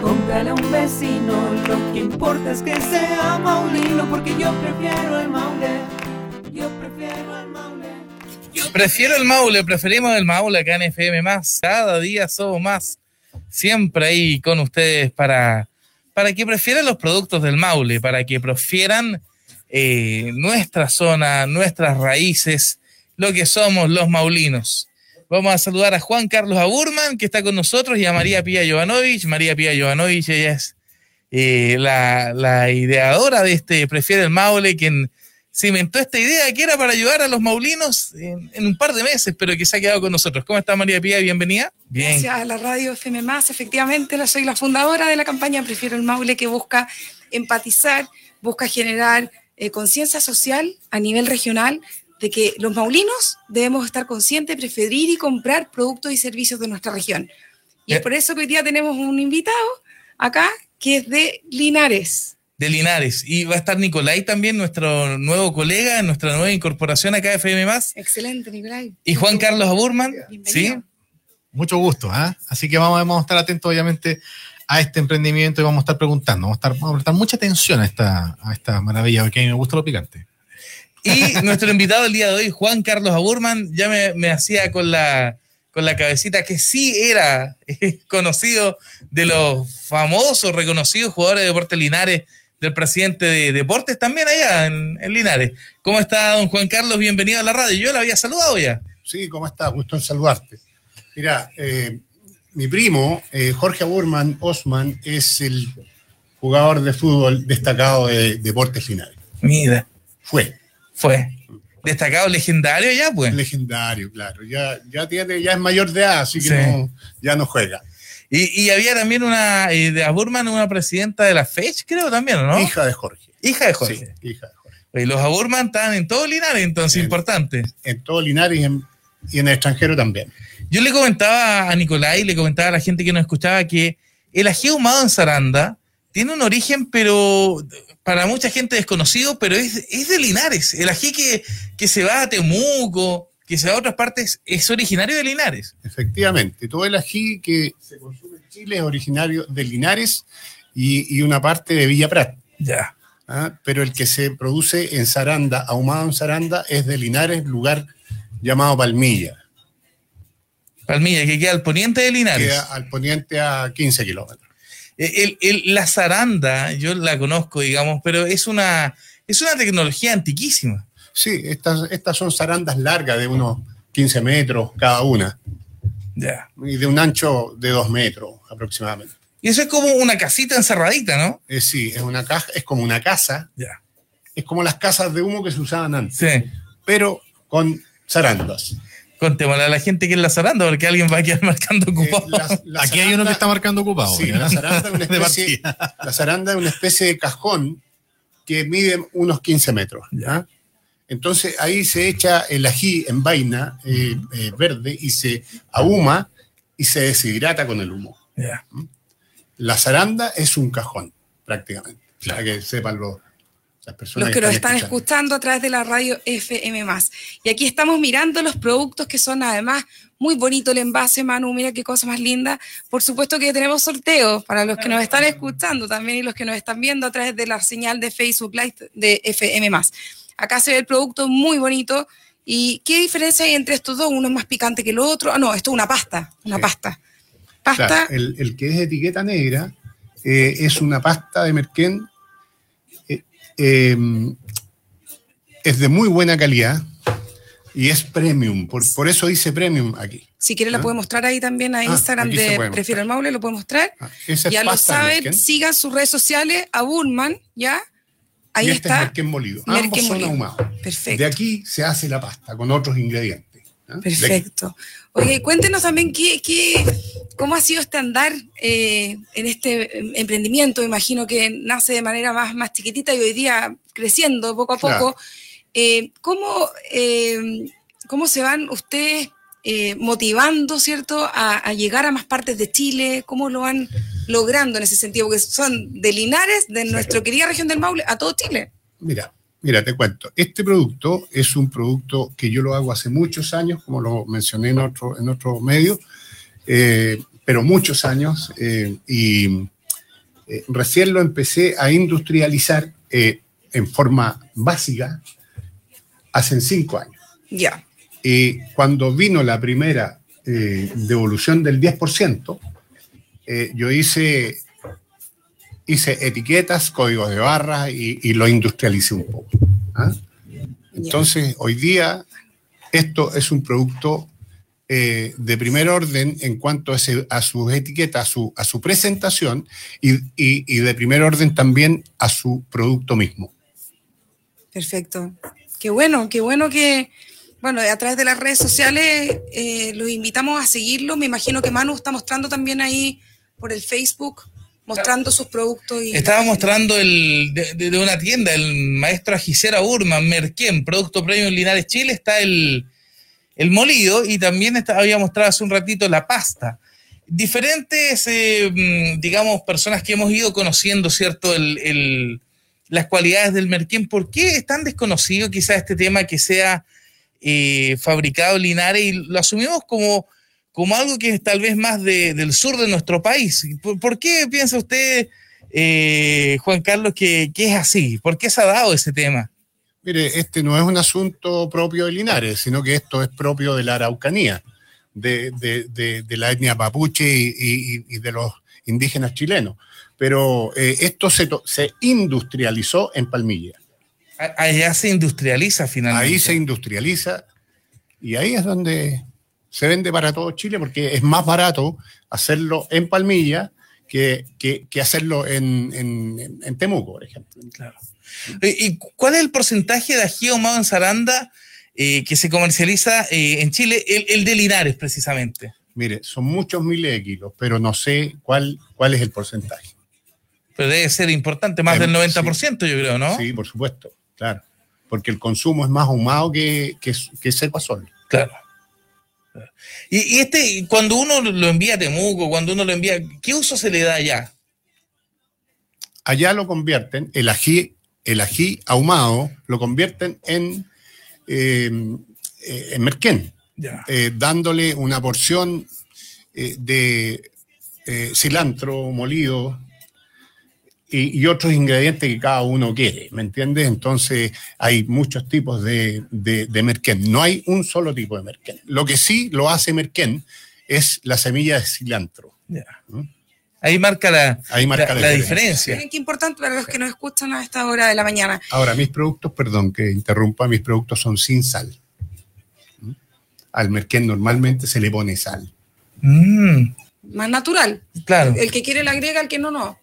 Cómprale a un vecino, lo que importa es que sea Maulino, porque yo prefiero el Maule. Yo prefiero el Maule. Prefiero el Maule, preferimos el Maule acá en FM más. Cada día somos más. Siempre ahí con ustedes para, para que prefieran los productos del Maule, para que prefieran eh, nuestra zona, nuestras raíces, lo que somos los maulinos. Vamos a saludar a Juan Carlos Aburman, que está con nosotros, y a María Pía Jovanovic. María Pía Jovanovic, ella es eh, la, la ideadora de este Prefiere el Maule, quien cimentó esta idea que era para ayudar a los maulinos en, un par de meses, pero que se ha quedado con nosotros. ¿Cómo está María Pía? Bienvenida. Bien. Gracias a la radio FM Más, efectivamente, soy la fundadora de la campaña Prefiero el Maule que busca empatizar, busca generar eh, conciencia social a nivel regional de que los maulinos debemos estar conscientes, preferir y comprar productos y servicios de nuestra región. Y eh. es por eso que hoy día tenemos un invitado acá que es de Linares de Linares. Y va a estar Nicolai también, nuestro nuevo colega, nuestra nueva incorporación acá de FM. Excelente, Nicolai. Y Juan Carlos Aburman. Sí. Mucho gusto, ¿eh? Así que vamos, vamos, a estar atentos, obviamente, a este emprendimiento y vamos a estar preguntando. Vamos a, estar, vamos a prestar mucha atención a esta, a esta maravilla, porque a mí me gusta lo picante. Y nuestro invitado el día de hoy, Juan Carlos Aburman, ya me, me hacía con la con la cabecita que sí era conocido de los famosos, reconocidos jugadores de deportes Linares del presidente de Deportes también allá en, Linares. ¿Cómo está, don Juan Carlos? Bienvenido a la radio. Yo la había saludado ya. Sí, ¿cómo está? Gusto en saludarte. Mira, eh, mi primo, eh, Jorge Burman Osman, es el jugador de fútbol destacado de Deportes Linares. Mira. Fue. Fue. Destacado legendario ya, pues. Legendario, claro. Ya, ya, tiene, ya es mayor de edad, así que ya no juega. Y, había también una, eh, de Aburman, una presidenta de la FECH, creo también, ¿no? Hija de Jorge. Hija de Jorge. Sí, hija de Jorge. Y los Aburman están en todo Linares, entonces, importante. En todo Linares y en, y en el extranjero también. Yo le comentaba a Nicolai, le comentaba a la gente que nos escuchaba que el ají ahumado en Saranda tiene un origen, pero para mucha gente desconocido, pero es, es de Linares. El ají que, que se va a Temuco, que se va a otras partes, es originario de Linares. Efectivamente, todo el ají que se consume en Chile es originario de Linares y, y una parte de Villa Prat. Ya. ¿Ah? Pero el que se produce en Saranda, ahumado en Saranda, es de Linares, lugar llamado Palmilla. Palmilla, que queda al poniente de Linares. Queda al poniente a 15 kilómetros. El, el, la zaranda, yo la conozco, digamos, pero es una, es una tecnología antiquísima. Sí, estas, estas son zarandas largas de unos 15 metros cada una. Ya. Y de un ancho de 2 metros aproximadamente. Y eso es como una casita encerradita, ¿no? Eh, sí, es, una caja, es como una casa. Ya. Es como las casas de humo que se usaban antes. Sí. Pero con zarandas. Contémosle a la gente que es la zaranda, porque alguien va a quedar marcando ocupado. Eh, la, Aquí hay uno que está marcando ocupado. Sí, la zaranda, es una especie, la zaranda es una especie de cajón que mide unos 15 metros. ¿ya? Entonces ahí se echa el ají en vaina eh, eh, verde y se ahuma y se deshidrata con el humo. ¿Mm? La zaranda es un cajón, prácticamente. Para que sepan los, las personas. Los que, nos están escuchando. a través de la radio FM. Y aquí estamos mirando los productos que son además muy bonito el envase, Manu. Mira qué cosa más linda. Por supuesto que tenemos sorteos para los que nos están escuchando también y los que nos están viendo a través de la señal de Facebook Live de FM. Acá se ve el producto muy bonito. ¿Y qué diferencia hay entre estos dos? Uno es más picante que el otro. Ah, no, esto es una pasta, una pasta. Pasta. el, que es etiqueta negra eh, es una pasta de merquén. Eh, es de muy buena calidad y es premium. Por, por eso dice premium aquí. Si quiere la puede mostrar ahí también a ah, Instagram de Prefiero el Maule, lo puede mostrar. Ah, ya lo saben, sigan sus redes sociales a Burman, ¿ya? Ahí este está. Es molido. Ambos son ahumados. Perfecto. De aquí se hace la pasta con otros ingredientes. Perfecto. Oye, cuéntenos también qué, qué, cómo ha sido este andar eh, en este emprendimiento. Imagino que nace de manera más, más chiquitita y hoy día creciendo poco a poco. Eh, ¿cómo, eh, ¿Cómo se van ustedes eh, motivando, ¿cierto?, a, llegar a más partes de Chile. ¿Cómo lo van logrando en ese sentido? Porque son de Linares, de nuestra querida región del Maule, a todo Chile. Mira, mira, te cuento. Este producto es un producto que yo lo hago hace muchos años, como lo mencioné en otro, en otro medio. Eh, pero muchos años, eh, y eh, recién lo empecé a industrializar en forma básica hace cinco años. Ya. Y cuando vino la primera devolución del 10%, eh, yo hice, hice etiquetas, códigos de barras y, y lo industrialicé un poco. ¿ah? Entonces, hoy día, esto es un producto eh, de primer orden en cuanto a, ese- a sus etiquetas, a su, a su presentación y, y- y de primer orden también a su producto mismo. Perfecto. Qué bueno, qué bueno que, bueno, a través de las redes sociales eh, los invitamos a seguirlo. Me imagino que Manu está mostrando también ahí por el Facebook, mostrando sus productos. Y Estaba mostrando el de, una tienda, el maestro Agicera Urman, Merquén, Producto Premium Linares Chile, está el, el molido y también está- había mostrado hace un ratito la pasta. Diferentes, eh, mm, digamos, personas que hemos ido conociendo, ¿cierto? El, el- las cualidades del Merquén. ¿Por qué es tan desconocido quizá este tema que sea eh, fabricado Linares y lo asumimos como, como algo que es tal vez más de- del sur de nuestro país? ¿Por, por qué piensa usted, eh, Juan Carlos, que, que es así? ¿Por qué se ha dado ese tema? Mire, este no es un asunto propio de Linares, sino que esto es propio de la Araucanía, de, de- de- de la etnia mapuche y, y- y de los indígenas chilenos. Pero eh, esto se, se industrializó en Palmilla. Allá se industrializa finalmente. Ahí se industrializa y ahí es donde se vende para todo Chile, porque es más barato hacerlo en Palmilla que, que- que hacerlo en, en- en Temuco, por ejemplo. Claro. Eh, ¿Y cuál es el porcentaje de ají ahumado en zaranda eh, que se comercializa eh, en Chile? El, el de Linares, precisamente. Mire, son muchos miles de kilos, pero no sé cuál, cuál es el porcentaje. Pero debe ser importante, más Em, del 90%, yo creo, ¿no? Sí, por supuesto, claro. Porque el consumo es más ahumado que, que, que seco a sol. Claro. Y, y este, cuando uno lo envía a Temuco, cuando uno lo envía, ¿qué uso se le da allá? Allá lo convierten, el ají, el ají ahumado, lo convierten en, eh, eh, en merquén, eh, dándole una porción eh, de cilantro molido y, y otros ingredientes que cada uno quiere, ¿me entiendes? Entonces hay muchos tipos de, de, de merquén. No hay un solo tipo de merquén. Lo que sí lo hace merquén es la semilla de cilantro. ¿Mm? Ahí marca la, Ahí marca la- la la diferencia. Miren qué importante para los que nos escuchan a esta hora de la mañana. Ahora, mis productos, perdón que interrumpa, mis productos son sin sal. ¿Mm? Al merquén normalmente se le pone sal. Mm, Más natural. claro. El que quiere le agrega, el que no, no.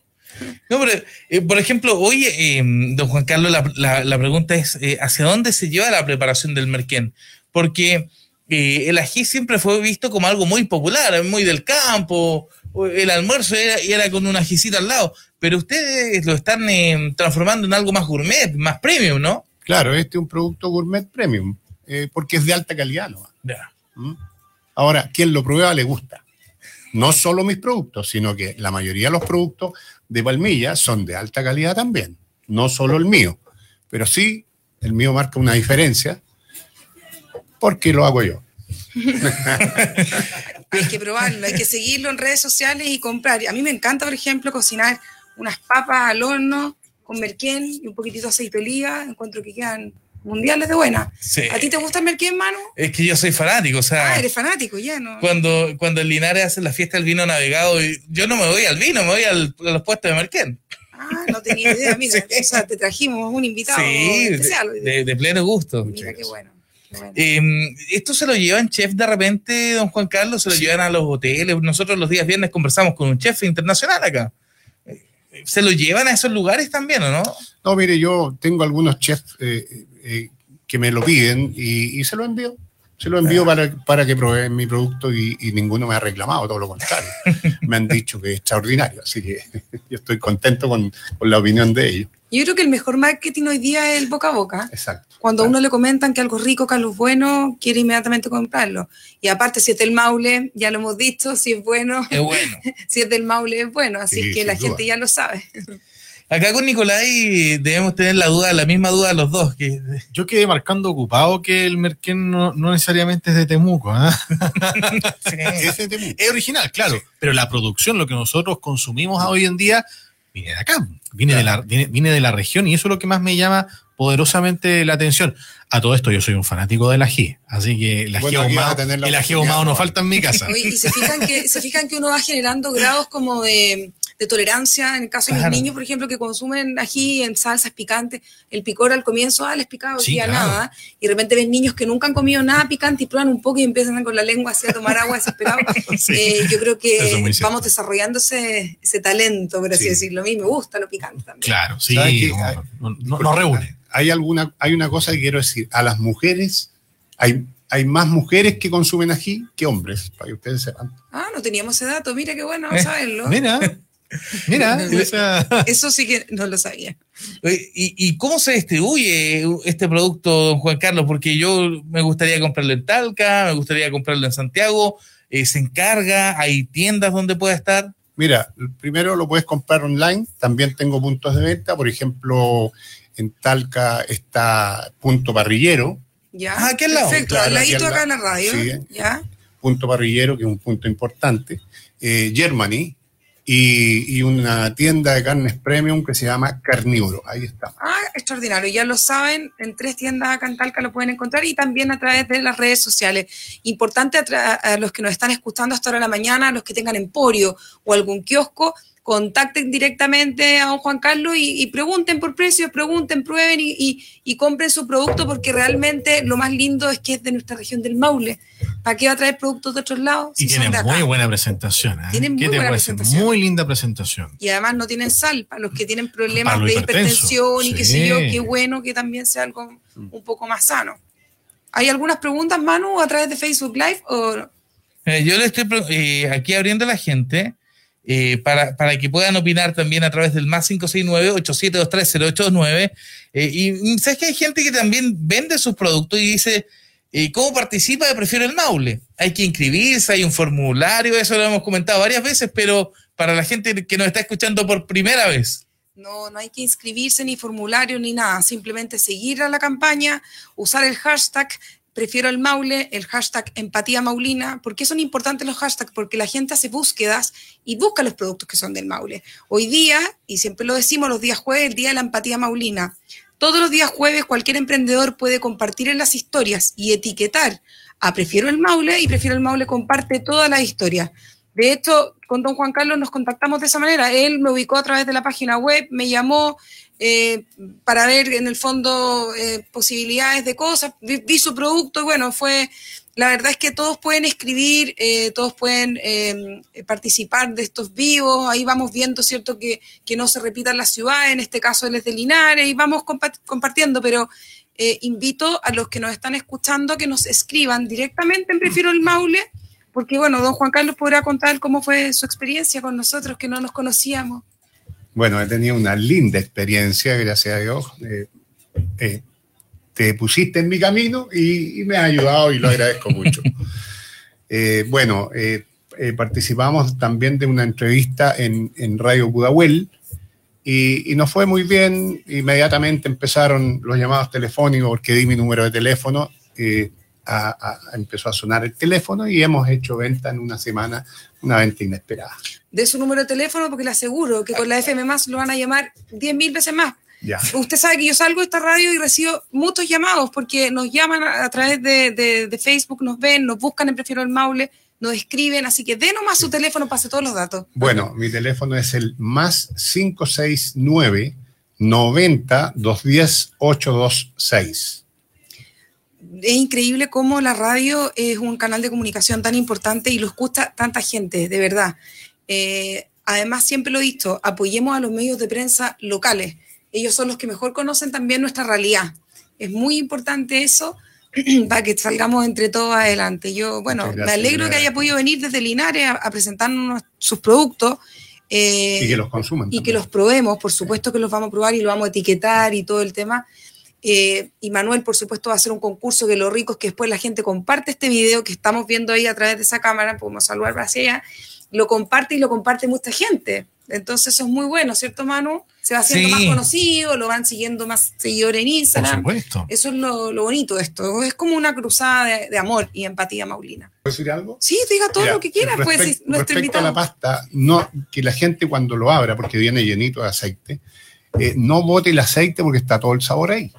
No, pero, eh, por ejemplo, oye, eh, don Juan Carlos, la, la- la pregunta es, eh, ¿hacia dónde se lleva la preparación del merquén? Porque eh, el ají siempre fue visto como algo muy popular, muy del campo, el almuerzo era, era con un ajicito al lado, pero ustedes lo están eh, transformando en algo más gourmet, más premium, ¿no? Claro, este es un producto gourmet premium, porque es de alta calidad. ¿no? Ya. ¿Mm? Ahora, quien lo prueba le gusta. No solo mis productos, sino que la mayoría de los productos de Palmilla son de alta calidad también. No solo el mío, pero sí el mío marca una diferencia porque lo hago yo. Hay que probarlo, hay que seguirlo en redes sociales y comprar. A mí me encanta, por ejemplo, cocinar unas papas al horno con merquén y un poquitito de aceite de oliva. Encuentro que quedan mundiales de buena. Sí. ¿A ti te gusta el merquén, Manu? Es que yo soy fanático, o sea, Ah, eres fanático, ya, ¿no? cuando, cuando en Linares hacen la fiesta del vino navegado, yo no me voy al vino, me voy al- a los puestos de merquén. Ah, no tenía idea, mira. Sí. O sea, te trajimos un invitado Sí, especial. de, de pleno gusto. Mira qué bueno. qué bueno. Eh, ¿Esto se lo llevan chef de repente, don Juan Carlos? ¿Se lo llevan a los hoteles? Nosotros los días viernes conversamos con un chef internacional acá. ¿Se lo llevan a esos lugares también o no? No, mire, yo tengo algunos chefs eh, eh, que me lo piden y, y se lo envío. Se lo envío para, para que prueben mi producto y, y ninguno me ha reclamado, todo lo contrario. me han dicho que es extraordinario, así que yo estoy contento con, con la opinión de ellos. Yo creo que el mejor marketing hoy día es el boca a boca. Exacto. Cuando a Claro. uno le comentan que algo rico, que algo es bueno, quiere inmediatamente comprarlo. Y aparte, si es del Maule, ya lo hemos dicho, si es bueno, Es bueno. si es del Maule es bueno. Así Sí, que la duda. gente ya lo sabe. Acá con Nicolai debemos tener la duda, la misma duda los dos. Que... Yo quedé marcando ocupado que el Merquén no, no necesariamente es de Temuco. ¿ah? Sí. Es de Temuco. Es original, claro, pero la producción, lo que nosotros consumimos hoy en día, viene de acá, viene, de la, viene, viene de la región y eso es lo que más me llama poderosamente la atención. A todo esto yo soy un fanático del ají, así que el ají Bueno, a ahumado, tener la el ají oportunidad, ahumado no falta en mi casa. Oye, y se fijan que, se fijan que uno va generando grados como de, de tolerancia, en el caso de los niños, por ejemplo, que consumen ají en salsas picantes, el picor al comienzo, ah, les picaba Sí, claro. nada, y de repente ves niños que nunca han comido nada picante y prueban un poco y empiezan con la lengua así a tomar agua desesperados. Sí. Eh, yo creo es que vamos desarrollando ese, ese talento, por así Sí. decirlo. A mí me gusta lo picante también. Claro, sí, no- no reúne. Hay, alguna, hay una cosa que quiero decir. A las mujeres, hay, hay más mujeres que consumen ají que hombres, para que ustedes sepan. Ah, no teníamos ese dato, mira qué bueno Eh, saberlo. Mira, mira, o sea, Eso sí que no lo sabía. ¿Y, y cómo se distribuye este producto, don Juan Carlos? Porque yo me gustaría comprarlo en Talca, me gustaría comprarlo en Santiago. eh, ¿Se encarga? ¿Hay tiendas donde pueda estar? Mira, primero lo puedes comprar online. También tengo puntos de venta. Por ejemplo, en Talca está Punto Parrillero. ¿Ya? Ah, aquí al lado. Perfecto, Claro, al ladito acá en la radio. Sí. ¿Ya? Punto Parrillero, que es un punto importante. eh, Germany. Y, una tienda de carnes premium que se llama Carnívoro. Ahí está. Ah, extraordinario. Ya lo saben, en tres tiendas acá en Talca lo pueden encontrar y también a través de las redes sociales. Importante a, a los que nos están escuchando hasta ahora de la mañana, los que tengan emporio o algún kiosco, contacten directamente a don Juan Carlos y, y pregunten por precios, pregunten, prueben y, y- y compren su producto porque realmente lo más lindo es que es de nuestra región del Maule. ¿Para qué va a traer productos de otros lados? y si son tiene de acá? muy buena presentación. ¿eh? Tiene muy ¿Qué te buena presentación. Muy linda presentación. y además no tienen sal para los que tienen problemas de hipertensión y qué sé yo, qué bueno que también sea algo un poco más sano. ¿Hay algunas preguntas, Manu, a través de Facebook Live? O... Eh, yo le estoy eh, aquí abriendo a la gente eh, para, para que puedan opinar también a través del más 569-8723-0829. Eh, y mm, sabes que hay gente que también vende sus productos y dice, eh, ¿cómo participa? Prefiero el Maule. Hay que inscribirse, hay un formulario, eso lo hemos comentado varias veces, pero para la gente que nos está escuchando por primera vez. No, no hay que inscribirse ni formulario ni nada, simplemente seguir a la campaña, usar el hashtag prefiero el Maule, el hashtag empatía maulina, ¿por qué son importantes los hashtags? Porque la gente hace búsquedas y busca los productos que son del Maule. Hoy día, y siempre lo decimos los días jueves, el día de la empatía maulina, todos los días jueves cualquier emprendedor puede compartir en las historias y etiquetar a Prefiero el Maule y Prefiero el Maule comparte todas las historias. De hecho, con don Juan Carlos nos contactamos de esa manera. Él me ubicó a través de la página web, me llamó eh, para ver en el fondo eh, posibilidades de cosas, vi, su producto y bueno, fue, la verdad es que todos pueden escribir, eh, todos pueden eh, participar de estos vivos, ahí vamos viendo, ¿cierto?, que, que no se repitan las ciudades, en este caso él es de Linares, y vamos compa compartiendo, pero eh, invito a los que nos están escuchando que nos escriban directamente en Prefiero el Maule, porque bueno, don Juan Carlos podrá contar cómo fue su experiencia con nosotros, que no nos conocíamos. Bueno, he tenido una linda experiencia, gracias a Dios. Eh, eh, te pusiste en mi camino y, y, me has ayudado y lo agradezco mucho. Eh, bueno, participamos también de una entrevista en, en Radio Budahuel y, y, nos fue muy bien. Inmediatamente empezaron los llamados telefónicos porque di mi número de teléfono. A, a, empezó a sonar el teléfono y hemos hecho venta en una semana, una venta inesperada. De su número de teléfono, porque le aseguro que con la FM más lo van a llamar 10 mil veces más. Ya. Usted sabe que yo salgo de esta radio y recibo muchos llamados porque nos llaman a, través de, de, de, Facebook, nos ven, nos buscan en Prefiero el Maule, nos escriben, así que de nomás su teléfono, pase todos los datos. Bueno, mi teléfono es el más 569 90 210 826 es increíble cómo la radio es un canal de comunicación tan importante y lo escucha tanta gente, de verdad. Eh, además, siempre lo he dicho, apoyemos a los medios de prensa locales. Ellos son los que mejor conocen también nuestra realidad. Es muy importante eso para que salgamos entre todos adelante. Yo, bueno, gracias, me alegro que haya podido venir desde Linares a, a presentarnos sus productos. Eh, y que los consuman. Y también. que los probemos, por supuesto que los vamos a probar y lo vamos a etiquetar y todo el tema. Eh, y Manuel, por supuesto, va a hacer un concurso que lo rico es que después la gente comparte este video que estamos viendo ahí a través de esa cámara, podemos saludar hacia allá, lo comparte y lo comparte mucha gente. Entonces eso es muy bueno, ¿cierto, Manu? Se va haciendo Sí. más conocido, lo van siguiendo más seguidores en Por Instagram. supuesto. Eso es lo, lo bonito de esto. Es como una cruzada de, de amor y empatía, Maulina. ¿Puedo decir algo? Sí, diga todo Mira, lo que quiera, pues, respect- si nuestro respecto a la invitado. pasta, no, que la gente cuando lo abra, porque viene llenito de aceite, eh, no bote el aceite porque está todo el sabor ahí.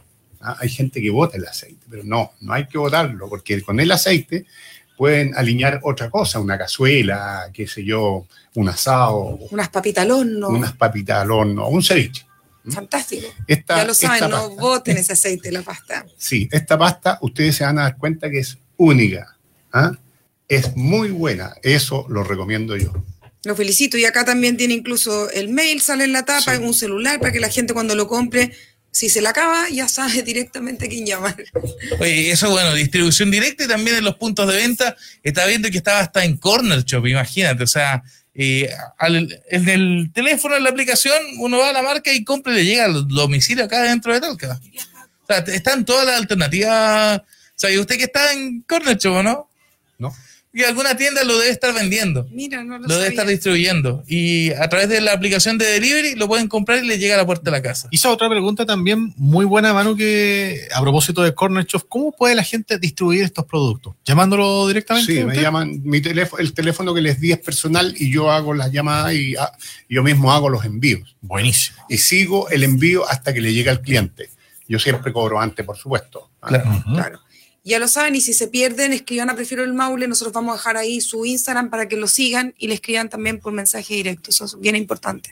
Ah, Hay gente que bota el aceite, pero no, no hay que botarlo, porque con el aceite pueden alinear otra cosa, una cazuela, qué sé yo, un asado, Unas papitas al horno. unas papitas al horno, un ceviche. Fantástico. Esta, ya lo saben, esta no pasta- boten ese aceite la pasta. Sí, esta pasta ustedes se van a dar cuenta que es única. ¿ah? Es muy buena, eso lo recomiendo yo. Lo felicito. Y acá también tiene incluso el mail, sale en la tapa, Sí. un celular para que la gente cuando lo compre, si se la acaba, ya sabe directamente a quién llamar. Oye, eso bueno, distribución directa y también en los puntos de venta. Está viendo que estaba hasta en Corner Shop, imagínate. O sea, eh, al- en el teléfono, en la aplicación, uno va a la marca y compra y le llega al domicilio acá dentro de Talca. O sea, están todas las alternativas. O sea, y usted que está en Corner Shop, ¿o ¿no? Y alguna tienda lo debe estar vendiendo. Mira, no lo, Lo debe estar distribuyendo. Y a través de la aplicación de delivery lo pueden comprar y le llega a la puerta de la casa. Hizo otra pregunta también muy buena, Manu, que a propósito de Corner Shop, ¿cómo puede la gente distribuir estos productos? ¿Llamándolo directamente? Sí, me llaman, mi teléfono, el teléfono que les di es personal y yo hago las llamadas y ah, yo mismo hago los envíos. Buenísimo. Y sigo el envío hasta que le llegue al cliente. Yo siempre cobro antes, por supuesto. ¿ah? Claro. Claro. Ya lo saben, y si se pierden, escriban a Prefiero el Maule. Nosotros vamos a dejar ahí su Instagram para que lo sigan y le escriban también por mensaje directo. Eso es bien importante.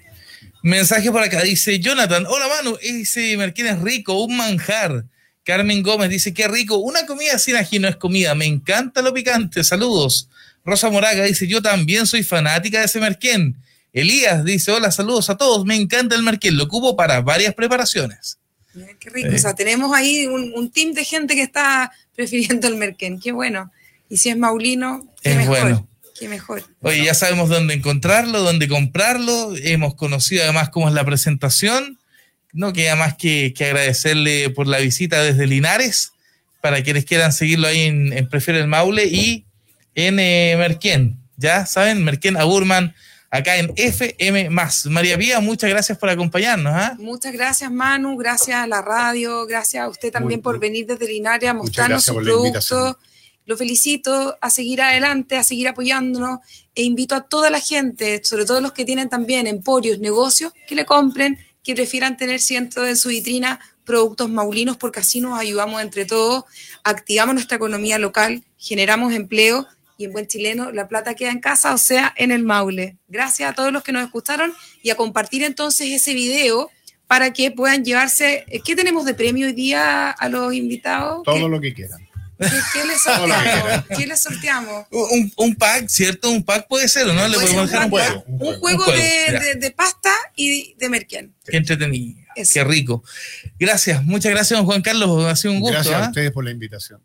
Mensaje por acá, dice Jonathan, hola Manu, ese merquén es rico, un manjar. Carmen Gómez dice, qué rico, una comida sin ají no es comida, me encanta lo picante, saludos. Rosa Moraga dice, yo también soy fanática de ese merquén. Elías dice, hola, saludos a todos, me encanta el merquén, lo ocupo para varias preparaciones. Mira, Qué rico. O sea, tenemos ahí un, un team de gente que está prefiriendo el Merquén. Qué bueno. Y si es Maulino, qué Es mejor. bueno. Qué mejor. Oye, ya sabemos dónde encontrarlo, dónde comprarlo, hemos conocido además cómo es la presentación, no queda más que, que agradecerle por la visita desde Linares, para quienes quieran seguirlo ahí en, en Prefiero el Maule y en eh, Merquén, ya saben, Merquén Aburman, acá en FM+. María Pía, muchas gracias por acompañarnos. ¿ah? Muchas gracias, Manu. Gracias a la radio. Gracias a usted también Muy- por venir desde Linares a Muchas mostrarnos gracias su por la invitación. producto. Lo felicito a seguir adelante, a seguir apoyándonos e invito a toda la gente, sobre todo los que tienen también emporios, negocios, que le compren, que prefieran tener siempre en su vitrina productos maulinos porque así nos ayudamos entre todos, activamos nuestra economía local, generamos empleo y en buen chileno la plata queda en casa, o sea, en el Maule. Gracias a todos los que nos escucharon y a compartir entonces ese video para que puedan llevarse. ¿Qué tenemos de premio hoy día a los invitados? Todo ¿Qué, lo que quieran. qué- qué les sorteamos? ¿Qué les sorteamos? Un, un pack, ¿cierto? Un pack puede ser, ¿o no? Le podemos dejar un pack, juego. un Un juego. juego, Un juego, de, ya. de- de pasta y de merquén. Qué entretenido, Eso. qué rico. Gracias, muchas gracias, don Juan Carlos, ha sido un gusto. Gracias ¿ah? a ustedes por la invitación.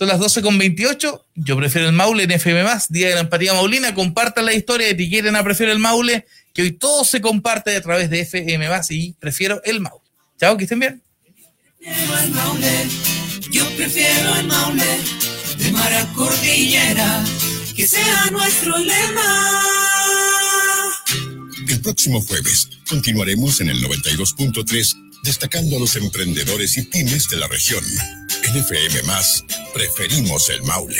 Son las 12 con 28. Yo prefiero el Maule en FM, Día de la Empatía Maulina. Compartan la historia, etiqueten a Prefiero el Maule, que hoy todo se comparte a través de FM y prefiero el Maule. Chao, que estén bien. Prefiero el Maule, yo prefiero el Maule de Mara Cordillera, que sea nuestro lema. El próximo jueves continuaremos en el 92.3 destacando a los emprendedores y pymes de la región. En FM Más, preferimos el Maule.